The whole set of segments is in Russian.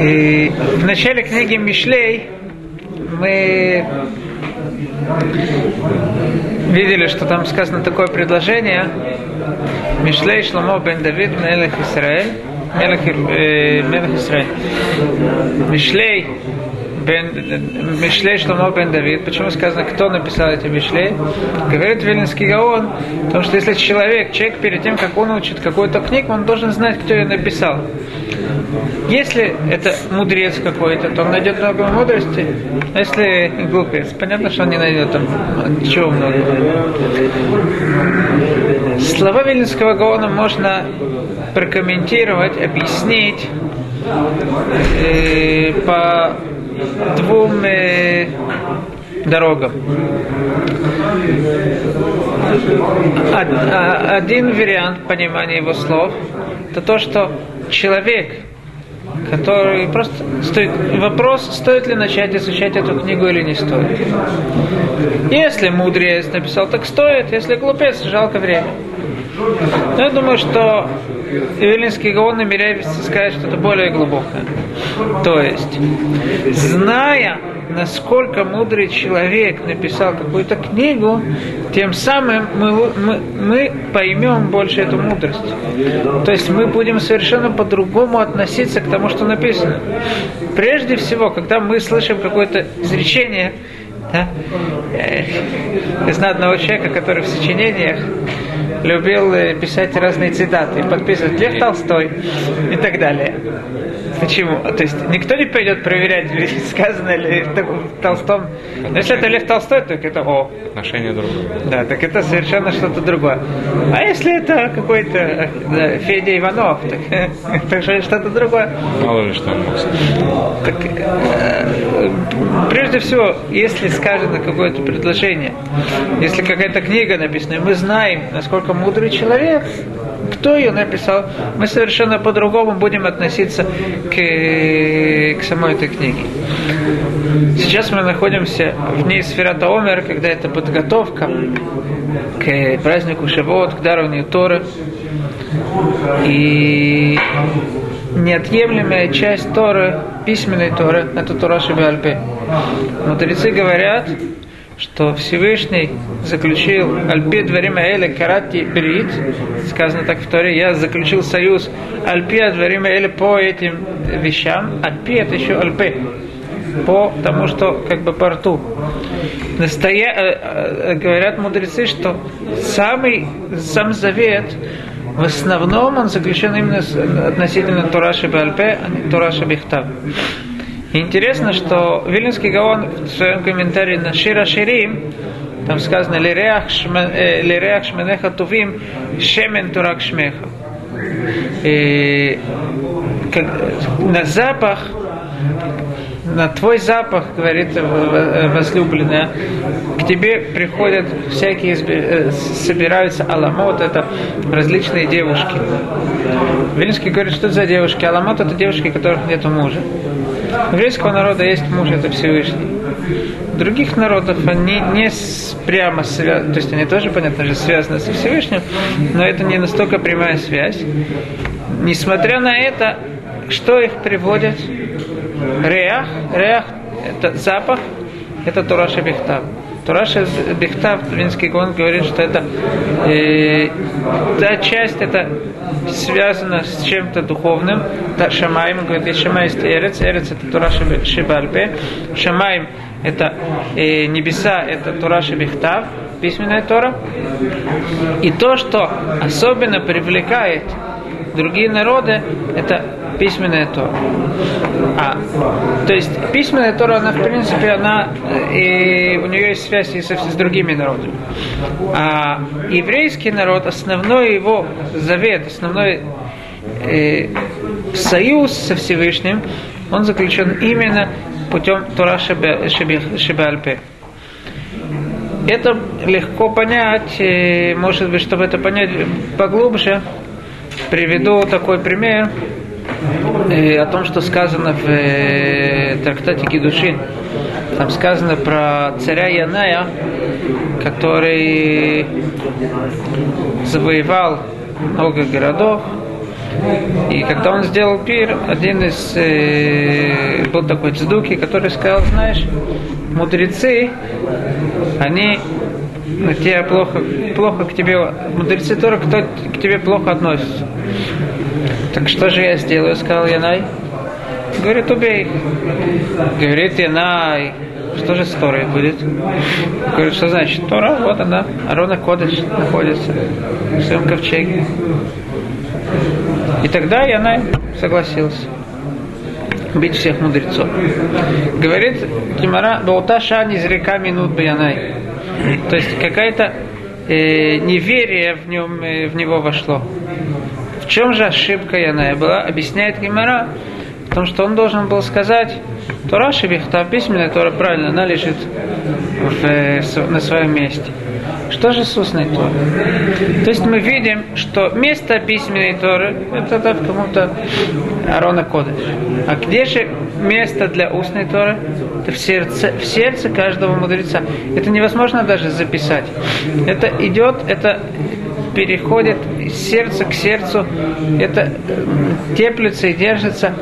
И в начале книги Мишлей мы видели, что там сказано такое предложение. Мишлей Шломо бен Давид Мелех Исраэль. Мелех, э, Мелех Исраэль. Мишлей бен, Мишлей Шломо бен Давид. Почему сказано, кто написал эти Мишлей? Говорит Вилинский Гаон, потому что если человек, человек перед тем, как он учит какую-то книгу, он должен знать, кто ее написал. Если это мудрец какой-то, то он найдет много мудрости. А если глупец, понятно, что он не найдет там ничего много. Слова Вильнинского Гаона можно прокомментировать, объяснить э, по двум э, дорогам. А, один вариант понимания его слов – это то, что человек, который просто стоит вопрос, стоит ли начать изучать эту книгу или не стоит. Если мудрец написал, так стоит, если глупец, жалко время. Но я думаю, что Вилинский Гаон намеряется сказать что-то более глубокое. То есть, зная, насколько мудрый человек написал какую-то книгу, тем самым мы, мы, мы поймем больше эту мудрость. То есть мы будем совершенно по-другому относиться к тому, что написано. Прежде всего, когда мы слышим какое-то изречение, да? Я знаю одного человека, который в сочинениях любил э, писать разные цитаты, подписывать Лев Толстой и так далее. Почему? То есть никто не пойдет проверять, сказано ли в Толстом. Но если это Лев Толстой, то это о. Отношение другое. Да, так это совершенно что-то другое. А если это какой-то да, Федя Иванов, так, так что-то другое. Мало ли что он мог так, э, Прежде всего, если сказано какое-то предложение, если какая-то книга написана, и мы знаем, насколько мудрый человек, кто ее написал, мы совершенно по-другому будем относиться к, к самой этой книге. Сейчас мы находимся в дни Сферата Омер, когда это подготовка к празднику Шавот, к дарованию Торы. И неотъемлемая часть Торы, письменной Торы, это Тора Шибальпе. Мудрецы говорят, что Всевышний заключил Альпи Дварима Эля Карати Брит, сказано так в Торе, я заключил союз Альпи Дварима Эля по этим вещам, Альпи это еще Альпи, по тому, что как бы по рту. Настоя... Э, э, говорят мудрецы, что самый сам завет в основном он заключен именно относительно Тураши Бальпе, а не Тураши Бихтав. Интересно, что Вильнинский Гаон в своем комментарии на Шира Ширим, там сказано «Лиреах э, шменеха тувим шемен турак шмеха». И как, на запах на твой запах, говорит возлюбленная, к тебе приходят всякие, э, собираются аламот, это различные девушки. Вильнинский говорит, что это за девушки? Аламот это девушки, которых нет мужа. У еврейского народа есть муж, это Всевышний. У других народов они не прямо связаны, то есть они тоже, понятно же, связаны со Всевышним, но это не настолько прямая связь. Несмотря на это, что их приводит? Реах, реах – это запах, это Тураша Бехтав. Тураша Бехтав, Винский Гон говорит, что это э, та часть, это связано с чем-то духовным. Та, шамаем, говорит, Шамай есть Эрец, Эрец это Тураша Шибальпе. Шамаем это э, небеса, это Тураша Бехтав, письменная Тора. И то, что особенно привлекает другие народы, это письменная Тора. А, то есть письменная Тора, она в принципе, она, и у нее есть связь и со, с другими народами. А еврейский народ, основной его завет, основной э, союз со Всевышним, он заключен именно путем Тора Шебеальпе. Это легко понять, может быть, чтобы это понять поглубже, приведу такой пример о том, что сказано в э, трактате Гидушин. Там сказано про царя Яная, который завоевал много городов, И когда он сделал пир, один из э, был такой цдуки, который сказал, знаешь, мудрецы, они на тебя плохо, плохо к тебе, мудрецы Тора кто к тебе плохо относится. Так что же я сделаю, сказал Янай. Говорит, убей. Говорит, Янай, что же с Торой будет? Говорит, что значит Тора? Вот она, Арона Кодыш находится в своем ковчеге. И тогда Янай согласился бить всех мудрецов. Говорит Кимара, Баута Шани река минут Янай. То есть какая-то э, неверие в, нем, э, в него вошло. Чем же ошибка Яная была? Объясняет Гимара, в том, что он должен был сказать, Тора Шибихта, письменная Тора, правильно, она лежит в, э, на своем месте. Что же с устной Торой? То есть мы видим, что место письменной Торы это да, в кому-то Арона Кодыш. А где же место для устной Торы? Это в сердце, в сердце каждого мудреца. Это невозможно даже записать. Это идет, это переходит из сердца к сердцу, это теплится и держится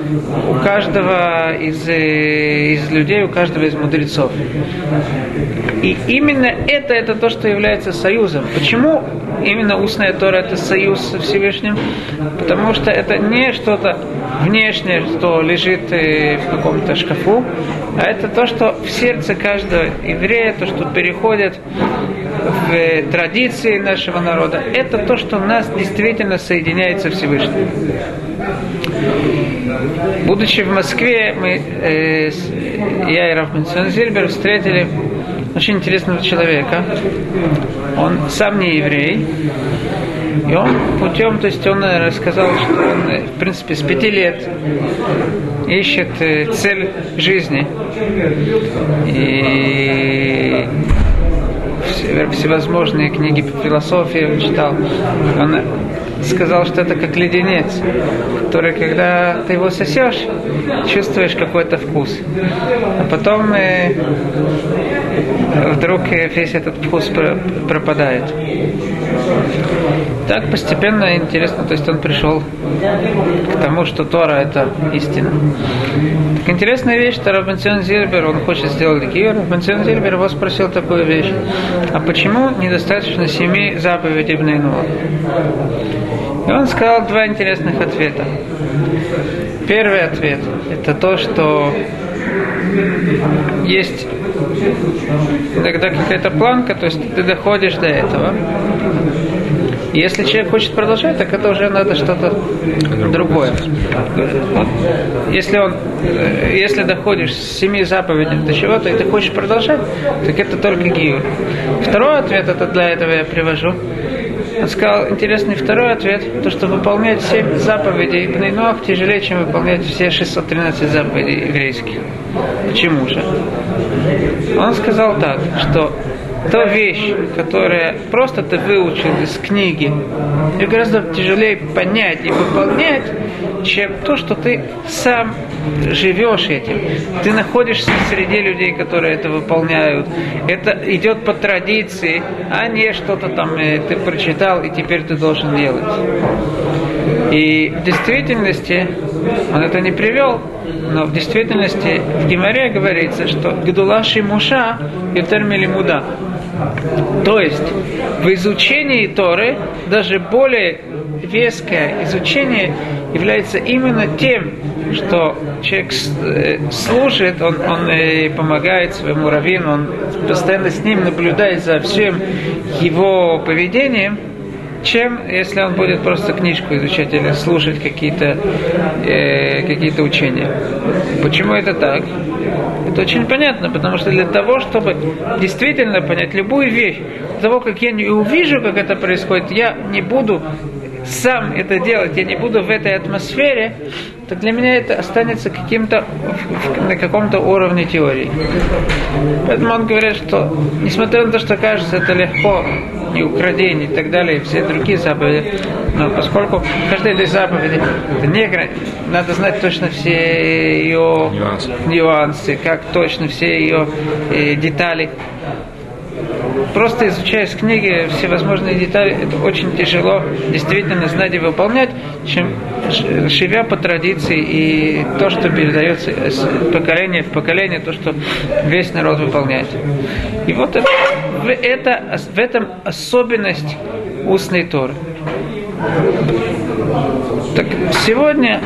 у каждого из, э, из людей, у каждого из мудрецов. И именно это, это то, что является союзом. Почему именно устная Тора это союз со Всевышним? Потому что это не что-то внешнее, что лежит э, в каком-то шкафу, а это то, что в сердце каждого еврея, то, что переходит в э, традиции нашего народа, это то, что нас действительно соединяет со Всевышним. Будучи в Москве, мы, э, я и Рафминсон Зильбер встретили очень интересного человека. Он сам не еврей. И он путем, то есть он рассказал, что он, э, в принципе, с пяти лет ищет э, цель жизни. И всевозможные книги по философии он читал. Он сказал, что это как леденец, который, когда ты его сосешь, чувствуешь какой-то вкус. А потом э, вдруг весь этот вкус пропадает. Так постепенно интересно, то есть он пришел к тому, что Тора это истина. Так интересная вещь, что Рабенцион Зильбер, он хочет сделать гир. Рабенцион Зильбер его спросил такую вещь. А почему недостаточно семи заповедей Бнейнула? И он сказал два интересных ответа. Первый ответ – это то, что есть иногда какая-то планка, то есть ты доходишь до этого. Если человек хочет продолжать, так это уже надо что-то другое. Если он, если доходишь с семи заповедей до чего-то, и ты хочешь продолжать, так это только гиюр. Второй ответ, это для этого я привожу. Он сказал интересный второй ответ, то что выполнять семь заповедей Бнейнуах тяжелее, чем выполнять все 613 заповедей еврейских. Почему же? Он сказал так, что та вещь, которая просто ты выучил из книги, ее гораздо тяжелее понять и выполнять, чем то, что ты сам живешь этим. Ты находишься среди людей, которые это выполняют. Это идет по традиции, а не что-то там э, ты прочитал и теперь ты должен делать. И в действительности, он это не привел, но в действительности в Гимаре говорится, что Гдулаши Муша и Термилимуда. То есть в изучении Торы даже более веское изучение является именно тем, что человек э, служит, он, он э, помогает своему раввину, он постоянно с ним наблюдает за всем его поведением, чем если он будет просто книжку изучать или слушать какие-то э, какие учения. Почему это так? Это очень понятно, потому что для того, чтобы действительно понять любую вещь, того, как я не увижу, как это происходит, я не буду сам это делать, я не буду в этой атмосфере, то для меня это останется каким-то на каком-то уровне теории. Поэтому он говорит, что несмотря на то, что кажется это легко, не укради, и так далее, и все другие заповеди, но поскольку каждая из заповедей, это не надо знать точно все ее нюансы, нюансы как точно все ее э, детали, просто изучая из книги всевозможные детали, это очень тяжело действительно знать и выполнять, чем живя по традиции и то, что передается с поколения в поколение, то, что весь народ выполняет. И вот это, это, в этом особенность устной Торы. Так сегодня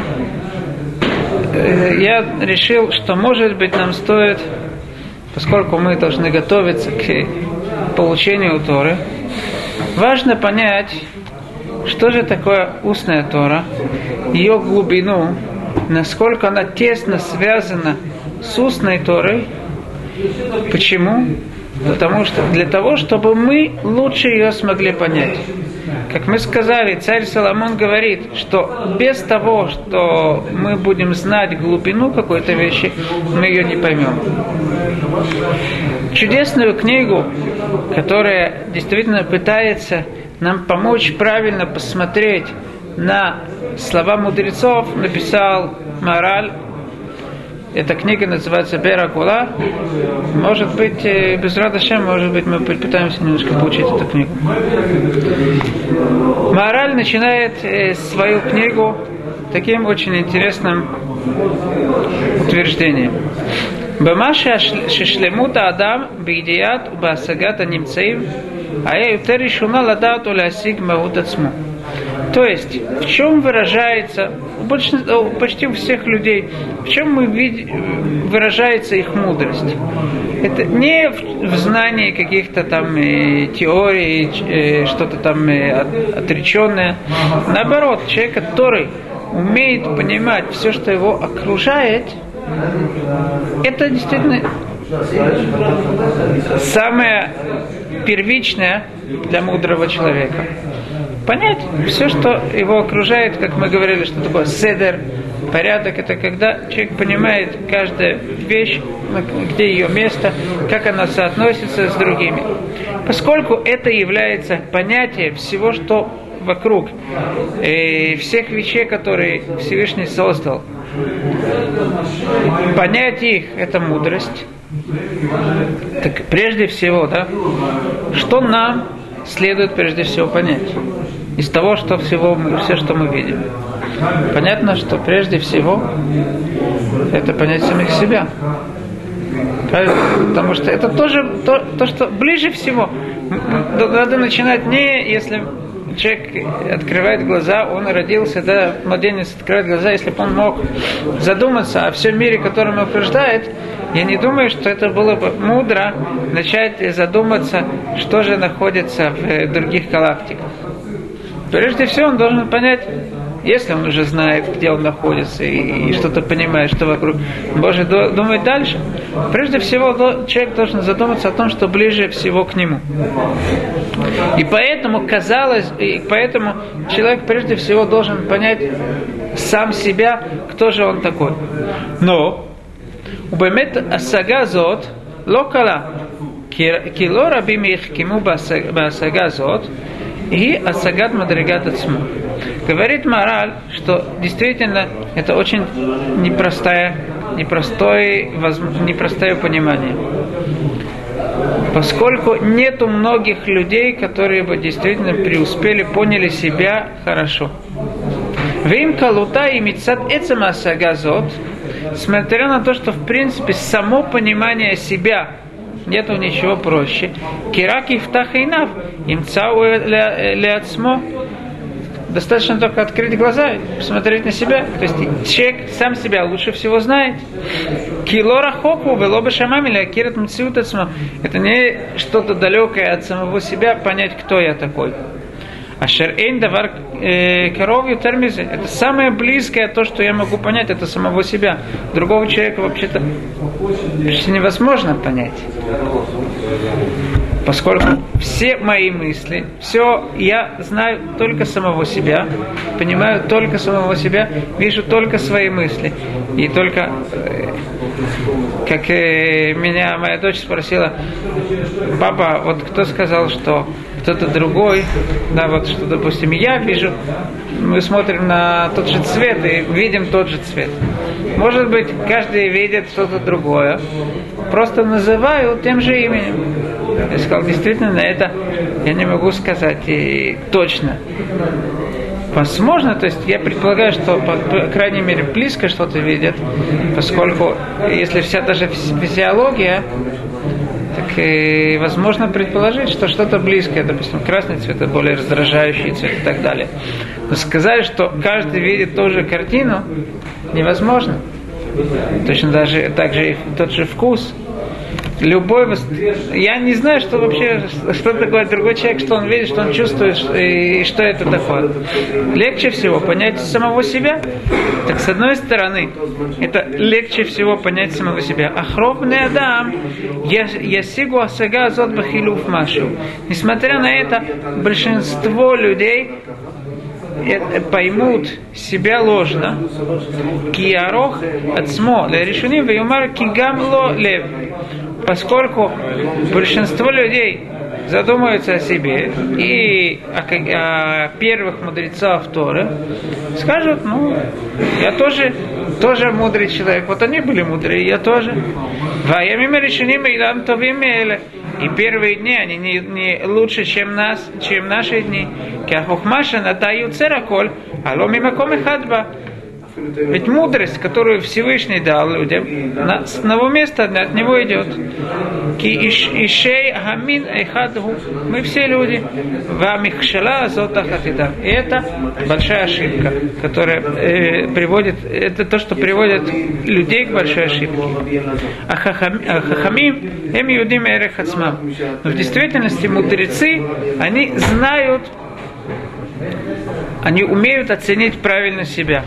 э, я решил, что может быть нам стоит, поскольку мы должны готовиться к получению Торы, важно понять, что же такое устная Тора, ее глубину, насколько она тесно связана с устной Торой. Почему? Потому что для того, чтобы мы лучше ее смогли понять. Как мы сказали, царь Соломон говорит, что без того, что мы будем знать глубину какой-то вещи, мы ее не поймем. Чудесную книгу, которая действительно пытается нам помочь правильно посмотреть на слова мудрецов, написал Мораль эта книга называется Бера Кула. Может быть, э, без радости, может быть, мы попытаемся немножко получить эту книгу. Мораль начинает э, свою книгу таким очень интересным утверждением. במה ששלמות האדם בידיעת ובהשגת הנמצאים היה יותר ראשונה לדעת ולהשיג מהות עצמו. То есть, в чем выражается, у, большинства, у почти у всех людей, в чем мы видим, выражается их мудрость? Это не в, в знании каких-то там э, теорий, э, что-то там э, отреченное. Наоборот, человек, который умеет понимать все, что его окружает, это действительно самое первичное для мудрого человека понять все, что его окружает, как мы говорили, что такое седер, порядок, это когда человек понимает каждую вещь, где ее место, как она соотносится с другими. Поскольку это является понятие всего, что вокруг, и всех вещей, которые Всевышний создал, понять их – это мудрость. Так прежде всего, да, что нам следует прежде всего понять? из того, что всего все, что мы видим. Понятно, что прежде всего это понять самих себя. Потому что это тоже то, то, что ближе всего. Надо начинать не если человек открывает глаза, он родился, да, младенец открывает глаза, если бы он мог задуматься о всем мире, который его окружает, я не думаю, что это было бы мудро начать задуматься, что же находится в других галактиках. Прежде всего он должен понять, если он уже знает, где он находится и, и что-то понимает, что вокруг, он может думать дальше. Прежде всего человек должен задуматься о том, что ближе всего к нему. И поэтому казалось, и поэтому человек прежде всего должен понять сам себя, кто же он такой. Но у Бемет Асага Зот Локала Кило Рабим Ихкиму Басага Зот и Асагат Мадригат Ацму. Говорит мораль, что действительно это очень непростое, непростое, непростое понимание. Поскольку нету многих людей, которые бы действительно преуспели, поняли себя хорошо. Вим калута и мицат эцема сагазот, смотря на то, что в принципе само понимание себя нету ничего проще. Кираки в тахайнав, им цау леацмо. Достаточно только открыть глаза, посмотреть на себя. То есть человек сам себя лучше всего знает. Килора хоку, велоба шамамиля, кират Это не что-то далекое от самого себя, понять, кто я такой. А шерейн давар э, коровью термизе. Это самое близкое то, что я могу понять, это самого себя. Другого человека вообще-то почти невозможно понять. Поскольку все мои мысли, все я знаю только самого себя, понимаю только самого себя, вижу только свои мысли. И только, э, как э, меня моя дочь спросила, папа, вот кто сказал, что кто-то другой, да, вот что, допустим, я вижу, мы смотрим на тот же цвет и видим тот же цвет. Может быть, каждый видит что-то другое, просто называют тем же именем. Я сказал, действительно, на это я не могу сказать и точно. Возможно, то есть я предполагаю, что по, по крайней мере близко что-то видят, поскольку если вся даже физиология, так и возможно предположить, что что-то близкое, допустим, красный цвет это более раздражающий цвет и так далее. Но сказать, что каждый видит ту же картину, невозможно. Точно даже так же и тот же вкус любой я не знаю, что вообще, что такое другой человек, что он видит, что он чувствует, и что это такое. Легче всего понять самого себя. Так с одной стороны, это легче всего понять самого себя. Ахробный Адам, я сигу асага азот бахилуф машу. Несмотря на это, большинство людей поймут себя ложно. Киарох отсмо решуним веюмар кигам ло лев поскольку большинство людей задумаются о себе и о, о первых мудрецах Торы, скажут, ну, я тоже, тоже мудрый человек. Вот они были мудрые, я тоже. И первые дни, они не, не лучше, чем, нас, чем наши дни. Кяхухмаша натаю цераколь, аломи маком и хадба. Ведь мудрость, которую Всевышний дал людям, на, с одного места от него идет. Ки ишей хамин. Мы все люди. Вамихшала зотахатида. И это большая ошибка, которая э, приводит, это то, что приводит людей к большой ошибке. А хахамим, эм юдим эрех Но в действительности мудрецы, они знают, они умеют оценить правильно себя.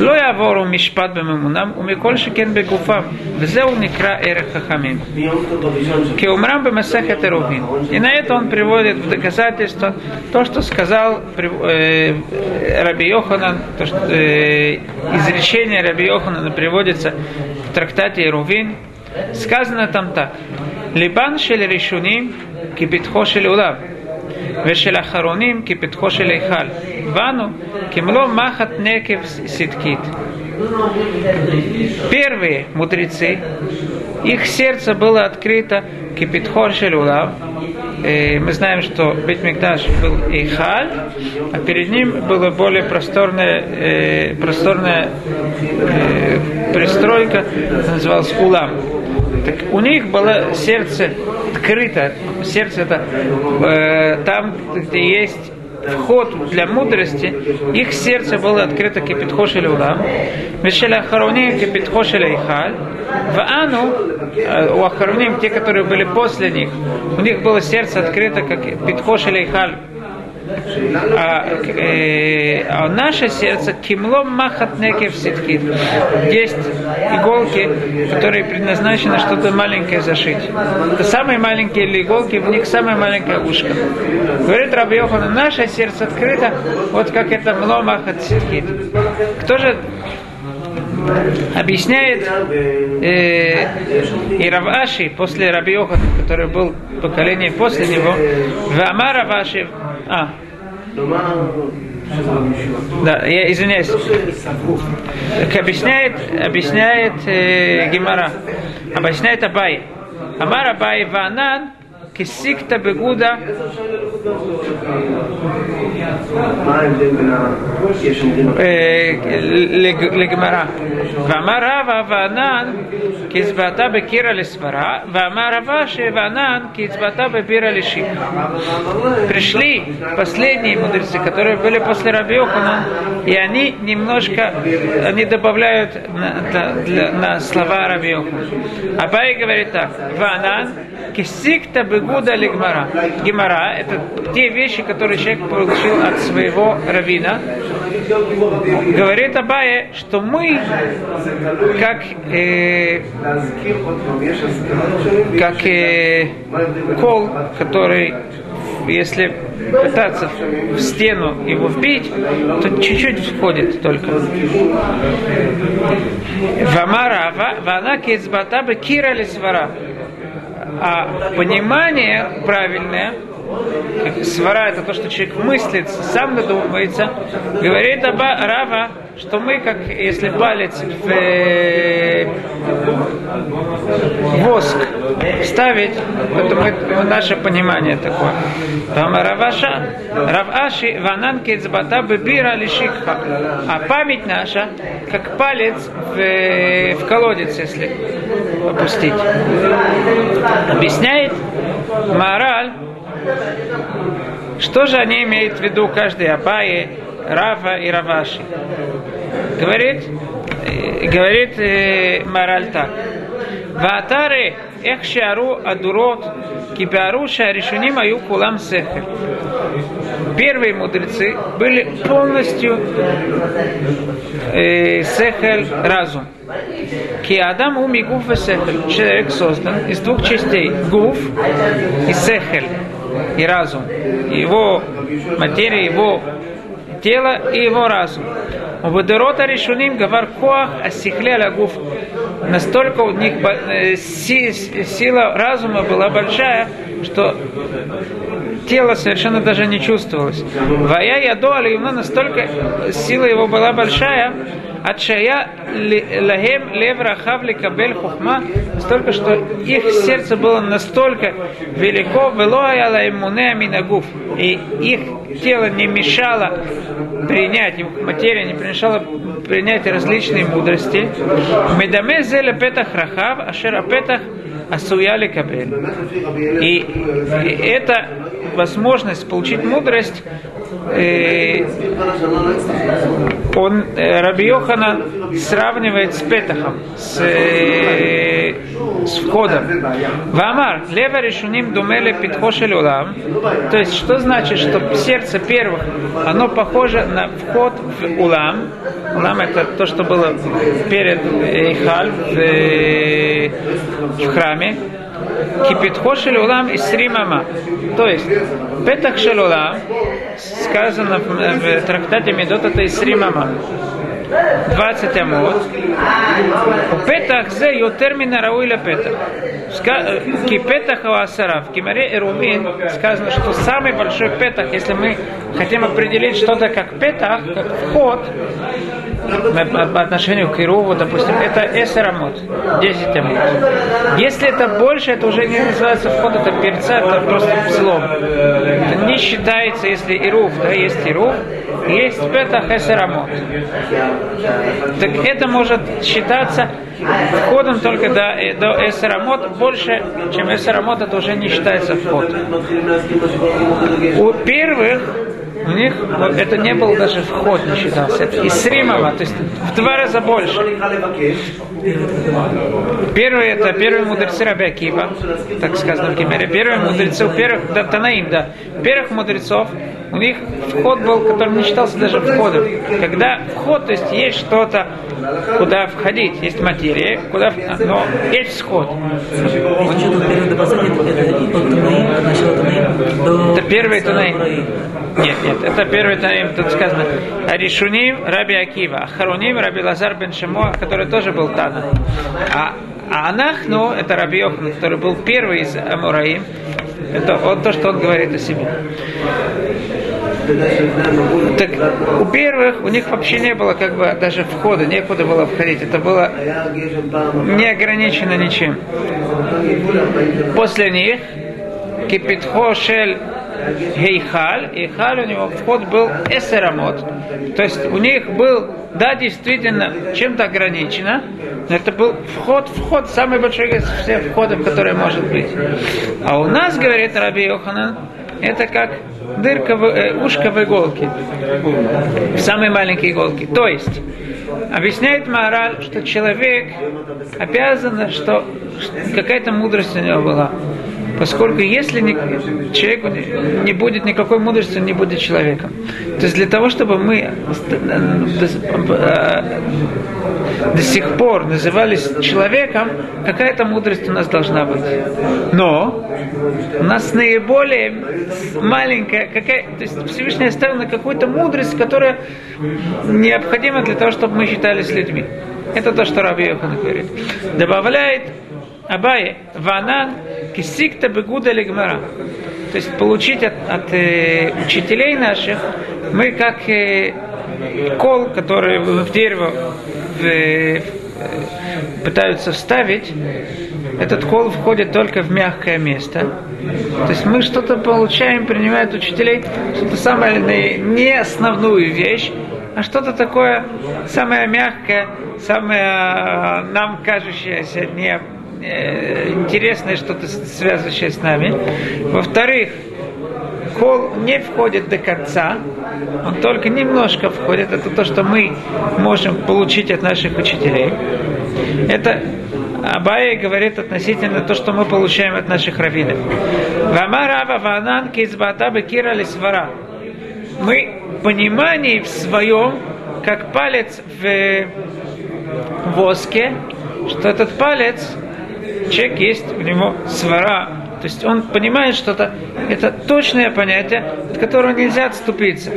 לא יעבורו משפט בממונם ומכל שכן בגופם וזהו некра ערך חכמים כאומרם במסכת עירובין и на это он приводит в доказательство то, что сказал э, Раби Йоханан, то, что, э, изречение Раби Йоханана приводится в трактате Ирувин, сказано там так. Либан шель решуним кипитхо шель улав. ושל אחרונים כפתחו של היכל, ואנו כמלוא מחט некев ситкит. Первые мудрецы, их сердце было открыто кипитхор шелулав. Мы знаем, что Бетмикдаш был Ихаль, а перед ним была более просторная, э, просторная э, пристройка, называлась Улам. Так у них было сердце открыто. Сердце это э, там, где есть вход для мудрости, их сердце было открыто кипитхош или улам. Вешеля ахароним кипитхош или ихаль. В Ану, э, у ахароним, те, которые были после них, у них было сердце открыто как питхош или ихаль а, э, а наше сердце кимлом махат некев ситкит. Есть иголки, которые предназначены что-то маленькое зашить. Это самые маленькие иголки, в них самое маленькое ушко. Говорит Раби Йохана, наше сердце открыто, вот как это мло махат ситкит. Кто же объясняет э, и Раваши после Раби Йохана, который был поколение после него, Вама Раваши, а, да, я извиняюсь. Так объясняет, объясняет э, Гимара, объясняет Абай. Амар Абай Ванан כסיקתא בגודה לגמרא. ואמר רבא וענן כצבעתה בקירה לסברה, ואמר רבא וענן כצבעתה בבירה לשיק. Пришли последние мудрецы, которые были после Раби Йохана, и они немножко, они добавляют на, для, на слова Раби Йохана. Абай говорит так, Ванан, кисикта бы Гуда или Гмара. Гемара – это те вещи, которые человек получил от своего равина. Говорит Абае, что мы, как, э, как э, кол, который, если пытаться в стену его вбить, то чуть-чуть входит только. Вамара, вана кицбата бы кира свара а понимание правильное, свара это то, что человек мыслит, сам додумывается, говорит Аба, Рава, что мы, как если палец в э, воск ставить, это мы, наше понимание такое. Там Раваша, Раваши, Ванан Кецбата Бебира Лишикха. А память наша, как палец в, э, в колодец, если опустить. Объясняет Мораль, что же они имеют в виду каждый Абаи, Рава и Раваши? Говорит, э, говорит э, Мораль так. Ватары эх шару адурот кипиару шаришуним аю кулам сехер. Первые мудрецы были полностью э, сехель разум. Ки Адам ум и гуф и сехель. Человек создан из двух частей. Гуф и сехель. И разум. Его материя, его тело и его разум. У Бадерота решуним гавар коах асихле лагуф. Настолько у них э, сила разума была большая, что тело совершенно даже не чувствовалось. Вая ядо алиюна настолько сила его была большая, от шая лагем лев рахав кабель хухма, настолько, что их сердце было настолько велико, велоя лаймуне минагуф, и их тело не мешало принять, материя не мешала принять различные мудрости. Медаме зеле петах рахав, ашера петах асуяли кабель. И это возможность получить мудрость, э, он, э, Раби Йохана сравнивает с Петахом, с, э, с входом. Вамар, лева решуним думеле питхошель улам. То есть, что значит, что сердце первых, оно похоже на вход в улам. Улам это то, что было перед Эйхаль в, э, в храме. Кипитхо шелулам и сримама. То есть, петах шелулам, сказано в, трактате Медот, это Исримама. 20 амот. Петах зе йотер мина рауиля петах. Ки петах асара. В Кимаре Эрумин сказано, что самый большой петах, если мы хотим определить что-то как петах, как вход, по отношению к Ируву, допустим, это эсерамот, 10 амот. Если это больше, это уже не называется вход, это перца, это просто слом. Это не считается, если Ирув, да, есть Ирув, есть петах эсерамот. Так это может считаться входом только до, до эсерамот, больше, чем эсерамот, это уже не считается вход. У первых них это не был даже вход, не считался. Это из Римова, то есть в два раза больше. Первый это первые мудрецы Раби Акива, так сказано в Кемере. Первые мудрецы, у первых, да, Танаим, да, первых мудрецов, у них вход был, который не считался даже входом. Когда вход, то есть есть что-то, куда входить, есть материя, куда, но есть вход. Это первый Танаим. Нет, нет, это первый Танаим, тут сказано. Аришуним Раби Акива, Харуним Раби Лазар бен Шимо, который тоже был Тана. А, а Анахну, это Раби Йохан, который был первый из Амураим, это вот то, что он говорит о себе. Так у первых у них вообще не было как бы даже входа, некуда было входить. Это было не ограничено ничем. После них кипитхо шель Гейхаль, и Халь у него вход был эсерамот. То есть у них был, да, действительно, чем-то ограничено, но это был вход, вход, самый большой из всех входов, который может быть. А у нас, говорит Раби Йоханан, это как дырка в, э, ушко в иголке, в самой маленькой иголке. То есть, объясняет мораль, что человек обязан, что какая-то мудрость у него была. Поскольку если не, человеку не будет никакой мудрости, он не будет человеком. То есть для того, чтобы мы до, до сих пор назывались человеком, какая-то мудрость у нас должна быть. Но у нас наиболее маленькая, какая, то есть Всевышний оставил на какую-то мудрость, которая необходима для того, чтобы мы считались людьми. Это то, что Раби Йохан говорит. Добавляет Абай, Ванан, Кисикта Бегуда Лигмара. то есть получить от, от э, учителей наших, мы как э, кол, который в дерево в, э, пытаются вставить, этот кол входит только в мягкое место. То есть мы что-то получаем, принимая от учителей, что-то самое не основную вещь, а что-то такое самое мягкое, самое э, нам кажущееся не интересное, что-то связывающее с нами. Во-вторых, кол не входит до конца, он только немножко входит. Это то, что мы можем получить от наших учителей. Это Абай говорит относительно то, что мы получаем от наших раввинов. Вамарава ванан кизбата бекира лисвара. Мы понимании в своем, как палец в воске, что этот палец, человек есть, у него свара, то есть он понимает что-то, это точное понятие, от которого нельзя отступиться.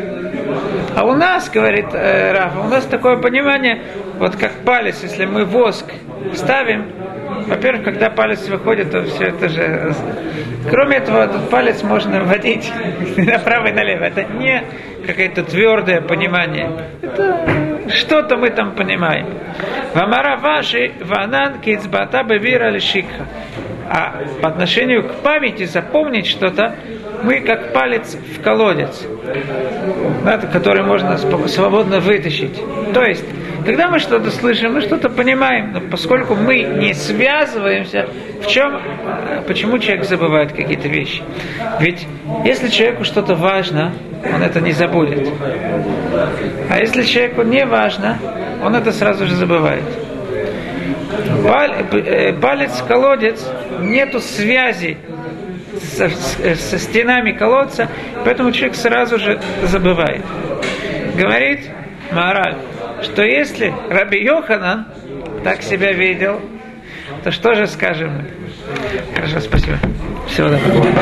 А у нас, говорит э, Рафа, у нас такое понимание, вот как палец, если мы воск ставим, во-первых, когда палец выходит, то все это же... Кроме этого, этот палец можно вводить направо и налево. Это не какое-то твердое понимание. Это что-то мы там понимаем. Вамара ваши ванан кицбата бевира лишикха. А по отношению к памяти запомнить что-то, мы как палец в колодец, который можно свободно вытащить. То есть, когда мы что-то слышим, мы что-то понимаем, но поскольку мы не связываемся, в чем, почему человек забывает какие-то вещи? Ведь если человеку что-то важно, он это не забудет. А если человеку не важно, он это сразу же забывает. Э, палец, колодец, нету связи со, со стенами колодца, поэтому человек сразу же забывает. Говорит мораль, что если Раби Йоханан так себя видел, то что же скажем мы? Хорошо, спасибо. Всего доброго.